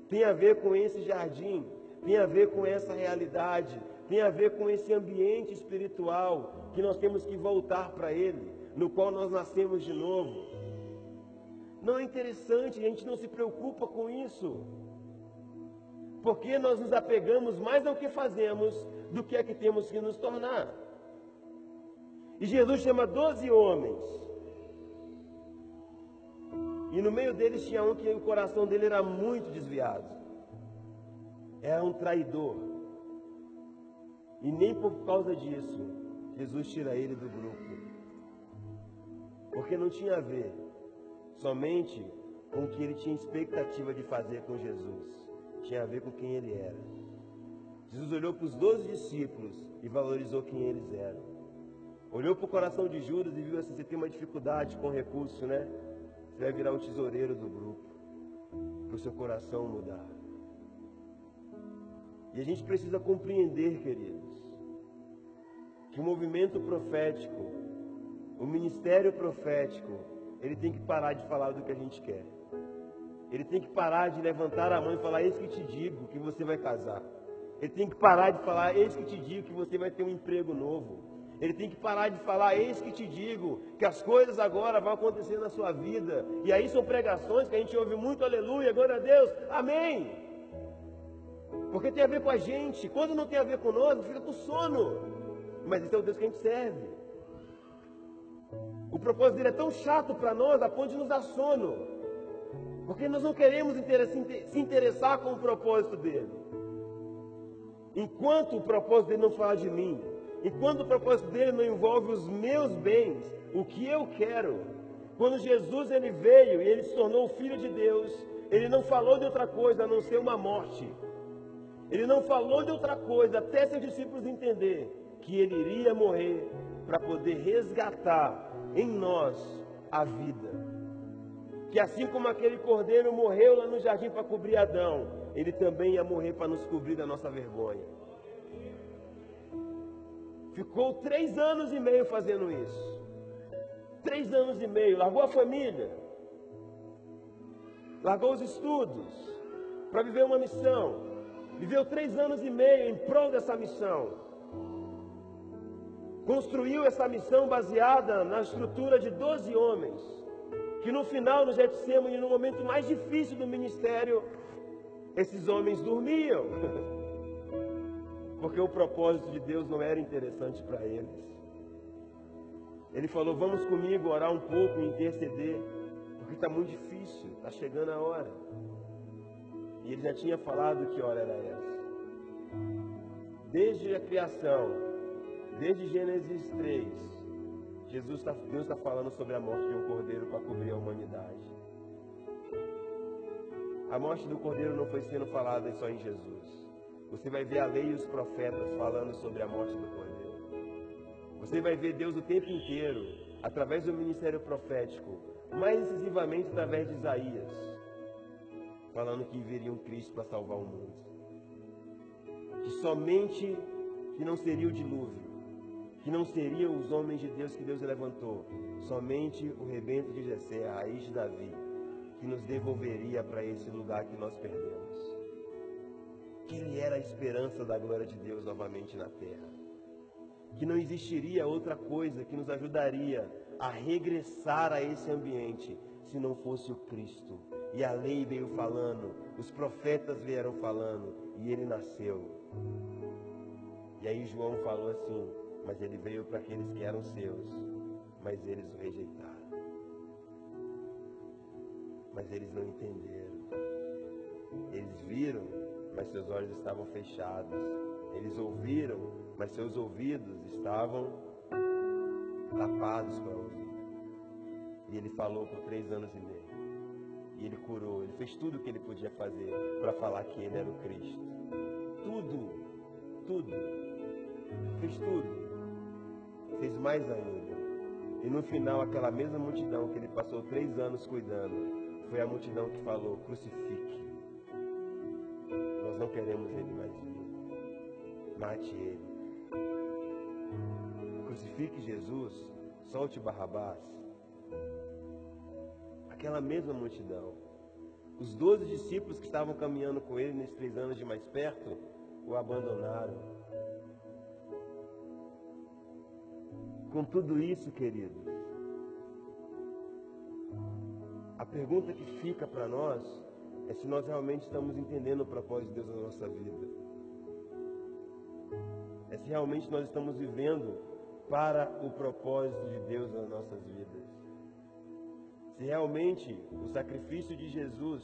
Tem a ver com esse jardim, tem a ver com essa realidade, tem a ver com esse ambiente espiritual que nós temos que voltar para Ele no qual nós nascemos de novo. Não é interessante, a gente não se preocupa com isso. Porque nós nos apegamos mais ao que fazemos do que a que temos que nos tornar. E Jesus chama doze homens. E no meio deles tinha um que o coração dele era muito desviado. Era um traidor. E nem por causa disso, Jesus tira ele do grupo. Porque não tinha a ver somente com o que ele tinha expectativa de fazer com Jesus. Tinha a ver com quem ele era. Jesus olhou para os doze discípulos e valorizou quem eles eram. Olhou para o coração de Judas e viu assim: você tem uma dificuldade com recurso, né? Você vai virar o tesoureiro do grupo. Para o seu coração mudar. E a gente precisa compreender, queridos, que o movimento profético o ministério profético, ele tem que parar de falar do que a gente quer. Ele tem que parar de levantar a mão e falar: Eis que te digo que você vai casar. Ele tem que parar de falar: Eis que te digo que você vai ter um emprego novo. Ele tem que parar de falar: Eis que te digo que as coisas agora vão acontecer na sua vida. E aí são pregações que a gente ouve muito: Aleluia, glória a Deus, Amém. Porque tem a ver com a gente. Quando não tem a ver nós, fica com sono. Mas esse é o Deus que a gente serve. O propósito dele é tão chato para nós a ponto de nos dar sono. Porque nós não queremos se interessar com o propósito dele. Enquanto o propósito dele não fala de mim, enquanto o propósito dele não envolve os meus bens, o que eu quero. Quando Jesus ele veio e ele se tornou filho de Deus, ele não falou de outra coisa a não ser uma morte. Ele não falou de outra coisa até seus discípulos entender que ele iria morrer para poder resgatar em nós a vida. que assim como aquele cordeiro morreu lá no jardim para cobrir Adão, ele também ia morrer para nos cobrir da nossa vergonha. Ficou três anos e meio fazendo isso. Três anos e meio, largou a família, largou os estudos para viver uma missão. Viveu três anos e meio em prol dessa missão. Construiu essa missão baseada na estrutura de doze homens que no final, no Getsemane, no momento mais difícil do ministério, esses homens dormiam. Porque o propósito de Deus não era interessante para eles. Ele falou: Vamos comigo orar um pouco, interceder, porque está muito difícil, está chegando a hora. E ele já tinha falado que hora era essa. Desde a criação, desde Gênesis 3, Jesus tá, Deus está falando sobre a morte de um cordeiro para cobrir a humanidade. A morte do cordeiro não foi sendo falada só em Jesus. Você vai ver a lei e os profetas falando sobre a morte do cordeiro. Você vai ver Deus o tempo inteiro, através do ministério profético, mais incisivamente através de Isaías, falando que viria um Cristo para salvar o mundo. Que somente que não seria o dilúvio, que não seriam os homens de Deus que Deus levantou, somente o rebento de Jessé, a raiz de Davi, que nos devolveria para esse lugar que nós perdemos. Ele era a esperança da glória de Deus novamente na terra. Que não existiria outra coisa que nos ajudaria a regressar a esse ambiente se não fosse o Cristo. E a lei veio falando, os profetas vieram falando, e ele nasceu. E aí João falou assim: mas ele veio para aqueles que eram seus, mas eles o rejeitaram. Mas eles não entenderam. Eles viram, mas seus olhos estavam fechados. Eles ouviram, mas seus ouvidos estavam tapados para ouvir. E ele falou por três anos e meio. E ele curou, ele fez tudo o que ele podia fazer para falar que ele era o Cristo. Tudo, tudo. Fez tudo fez mais ainda. E no final, aquela mesma multidão que ele passou três anos cuidando, foi a multidão que falou: crucifique. Não queremos ele mais vivo. Mate ele. Crucifique Jesus, solte Barrabás. Aquela mesma multidão. Os doze discípulos que estavam caminhando com ele nesses três anos de mais perto, o abandonaram. Com tudo isso, queridos, a pergunta que fica para nós é se nós realmente estamos entendendo o propósito de Deus na nossa vida. É se realmente nós estamos vivendo para o propósito de Deus nas nossas vidas. Se realmente o sacrifício de Jesus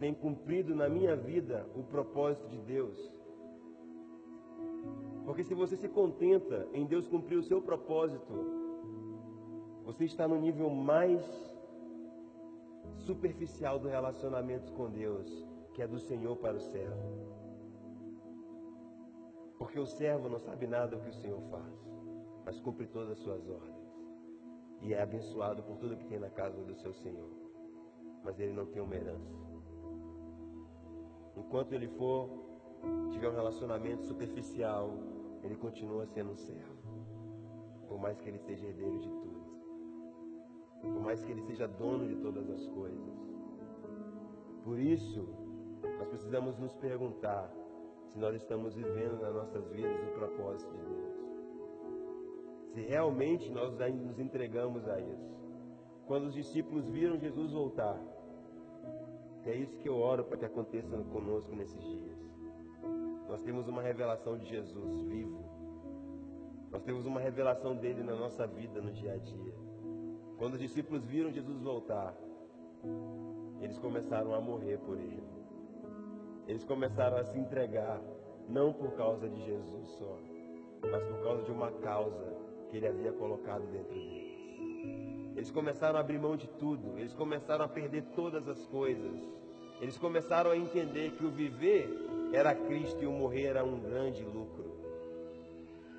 tem cumprido na minha vida o propósito de Deus porque se você se contenta em Deus cumprir o seu propósito, você está no nível mais superficial do relacionamento com Deus, que é do Senhor para o servo. Porque o servo não sabe nada do que o Senhor faz, mas cumpre todas as suas ordens. E é abençoado por tudo que tem na casa do seu Senhor. Mas ele não tem uma herança. Enquanto ele for tiver um relacionamento superficial, ele continua sendo um servo. Por mais que ele seja herdeiro de tudo. Por mais que ele seja dono de todas as coisas. Por isso, nós precisamos nos perguntar se nós estamos vivendo nas nossas vidas o propósito de Deus. Se realmente nós nos entregamos a isso. Quando os discípulos viram Jesus voltar, é isso que eu oro para que aconteça conosco nesses dias. Nós temos uma revelação de Jesus vivo. Nós temos uma revelação dele na nossa vida, no dia a dia. Quando os discípulos viram Jesus voltar, eles começaram a morrer por ele. Eles começaram a se entregar, não por causa de Jesus só, mas por causa de uma causa que ele havia colocado dentro deles. Eles começaram a abrir mão de tudo, eles começaram a perder todas as coisas. Eles começaram a entender que o viver era Cristo e o morrer era um grande lucro.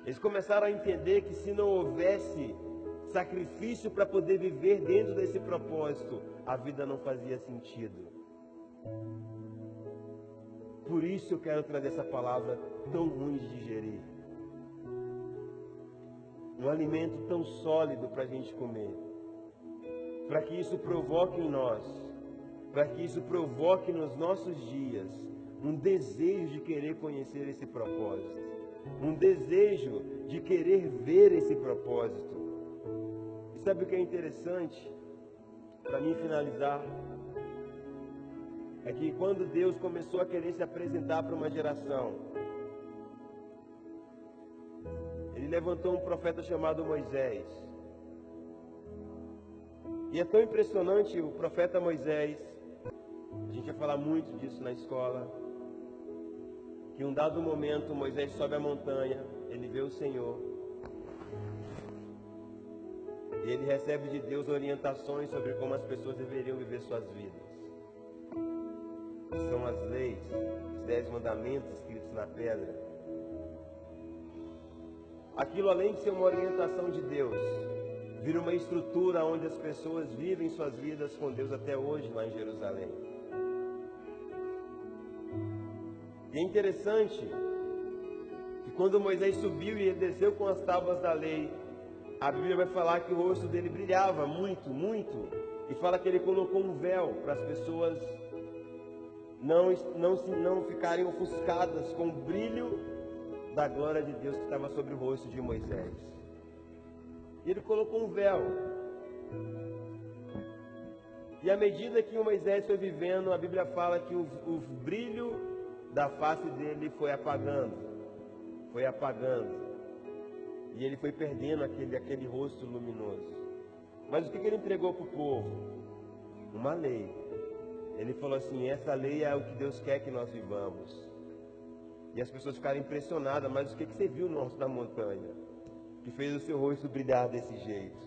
Eles começaram a entender que se não houvesse sacrifício para poder viver dentro desse propósito, a vida não fazia sentido. Por isso eu quero trazer essa palavra tão ruim de digerir. Um alimento tão sólido para a gente comer. Para que isso provoque em nós, para que isso provoque nos nossos dias um desejo de querer conhecer esse propósito, um desejo de querer ver esse propósito. Sabe o que é interessante? Para mim finalizar, é que quando Deus começou a querer se apresentar para uma geração, Ele levantou um profeta chamado Moisés. E é tão impressionante o profeta Moisés, a gente vai falar muito disso na escola, que um dado momento Moisés sobe a montanha, ele vê o Senhor, ele recebe de Deus orientações sobre como as pessoas deveriam viver suas vidas são as leis, os dez mandamentos escritos na pedra. Aquilo, além de ser uma orientação de Deus, vira uma estrutura onde as pessoas vivem suas vidas com Deus até hoje lá em Jerusalém. E é interessante que quando Moisés subiu e desceu com as tábuas da lei, a Bíblia vai falar que o rosto dele brilhava muito, muito, e fala que ele colocou um véu para as pessoas não, não, não ficarem ofuscadas com o brilho da glória de Deus que estava sobre o rosto de Moisés. E ele colocou um véu. E à medida que Moisés foi vivendo, a Bíblia fala que o, o brilho da face dele foi apagando, foi apagando. E ele foi perdendo aquele, aquele rosto luminoso. Mas o que, que ele entregou para o povo? Uma lei. Ele falou assim: essa lei é o que Deus quer que nós vivamos. E as pessoas ficaram impressionadas, mas o que, que você viu no alto da montanha? Que fez o seu rosto brilhar desse jeito.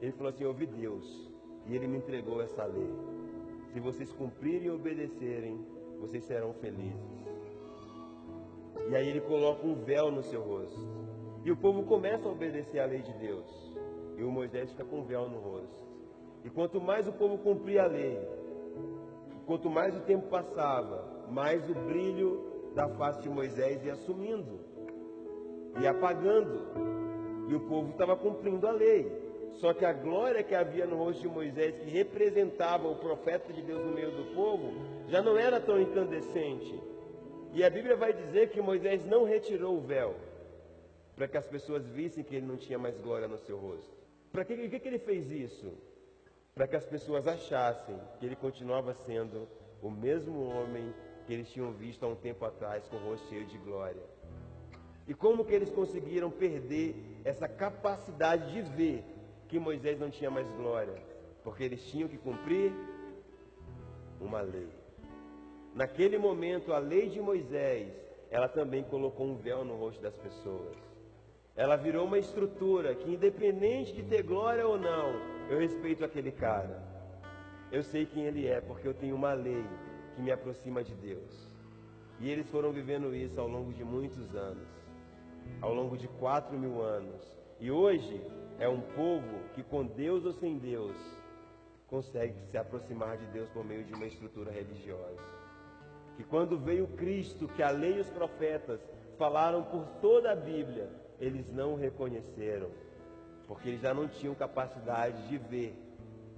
Ele falou assim: ouvi Deus, e Ele me entregou essa lei. Se vocês cumprirem e obedecerem, vocês serão felizes. E aí ele coloca um véu no seu rosto. E o povo começa a obedecer a lei de Deus. E o Moisés fica com um véu no rosto. E quanto mais o povo cumpria a lei, Quanto mais o tempo passava, mais o brilho da face de Moisés ia sumindo e apagando. E o povo estava cumprindo a lei. Só que a glória que havia no rosto de Moisés, que representava o profeta de Deus no meio do povo, já não era tão incandescente. E a Bíblia vai dizer que Moisés não retirou o véu, para que as pessoas vissem que ele não tinha mais glória no seu rosto. Para que, que, que ele fez isso? para que as pessoas achassem que ele continuava sendo o mesmo homem que eles tinham visto há um tempo atrás com o rosto cheio de glória. E como que eles conseguiram perder essa capacidade de ver que Moisés não tinha mais glória? Porque eles tinham que cumprir uma lei. Naquele momento, a lei de Moisés, ela também colocou um véu no rosto das pessoas. Ela virou uma estrutura que, independente de ter glória ou não, eu respeito aquele cara. Eu sei quem ele é, porque eu tenho uma lei que me aproxima de Deus. E eles foram vivendo isso ao longo de muitos anos ao longo de quatro mil anos. E hoje é um povo que, com Deus ou sem Deus, consegue se aproximar de Deus por meio de uma estrutura religiosa. Que quando veio Cristo, que a lei e os profetas falaram por toda a Bíblia, eles não reconheceram porque eles já não tinham capacidade de ver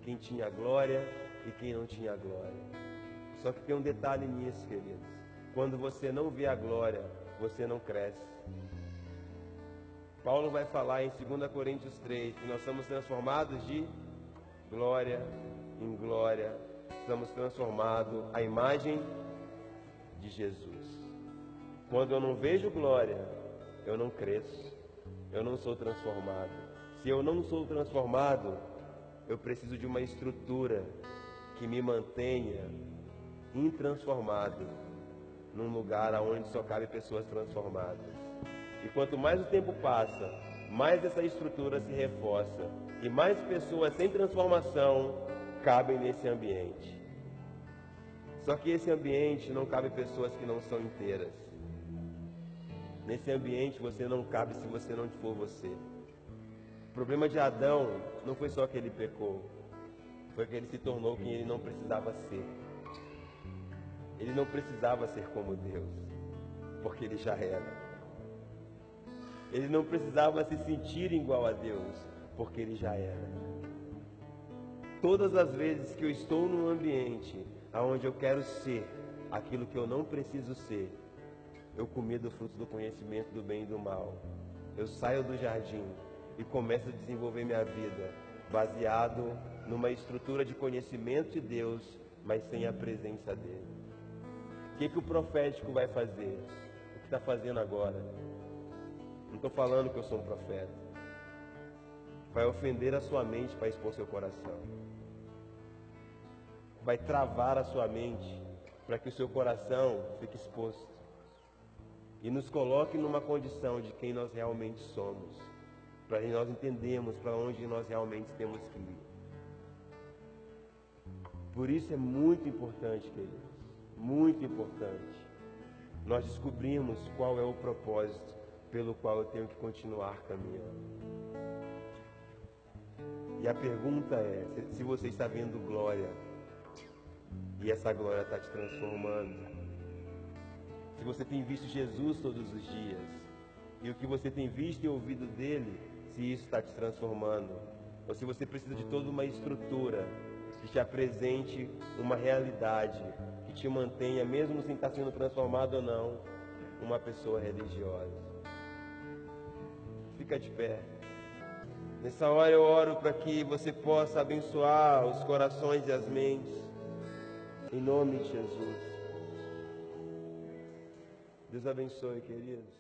quem tinha glória e quem não tinha glória. Só que tem um detalhe nisso, queridos. Quando você não vê a glória, você não cresce. Paulo vai falar em 2 Coríntios 3 que nós somos transformados de glória em glória, estamos transformados à imagem de Jesus. Quando eu não vejo glória, eu não cresço, eu não sou transformado. Se eu não sou transformado, eu preciso de uma estrutura que me mantenha intransformado num lugar onde só cabe pessoas transformadas. E quanto mais o tempo passa, mais essa estrutura se reforça e mais pessoas sem transformação cabem nesse ambiente. Só que esse ambiente não cabe pessoas que não são inteiras. Nesse ambiente você não cabe se você não for você. O problema de Adão não foi só que ele pecou, foi que ele se tornou quem ele não precisava ser. Ele não precisava ser como Deus, porque ele já era. Ele não precisava se sentir igual a Deus, porque ele já era. Todas as vezes que eu estou num ambiente onde eu quero ser aquilo que eu não preciso ser, eu comi do fruto do conhecimento do bem e do mal. Eu saio do jardim e começo a desenvolver minha vida baseado numa estrutura de conhecimento de Deus, mas sem a presença dele. O que, que o profético vai fazer? O que está fazendo agora? Não estou falando que eu sou um profeta. Vai ofender a sua mente para expor seu coração. Vai travar a sua mente para que o seu coração fique exposto. E nos coloque numa condição de quem nós realmente somos. Para que nós entendemos para onde nós realmente temos que ir. Por isso é muito importante, queridos, muito importante, nós descobrimos qual é o propósito pelo qual eu tenho que continuar caminhando. E a pergunta é: se você está vendo glória e essa glória está te transformando, se você tem visto Jesus todos os dias e o que você tem visto e ouvido dele, se isso está te transformando, ou se você precisa de toda uma estrutura que te apresente uma realidade que te mantenha, mesmo sem estar sendo transformado ou não, uma pessoa religiosa. Fica de pé. Nessa hora eu oro para que você possa abençoar os corações e as mentes. Em nome de Jesus. Deus abençoe, queridos.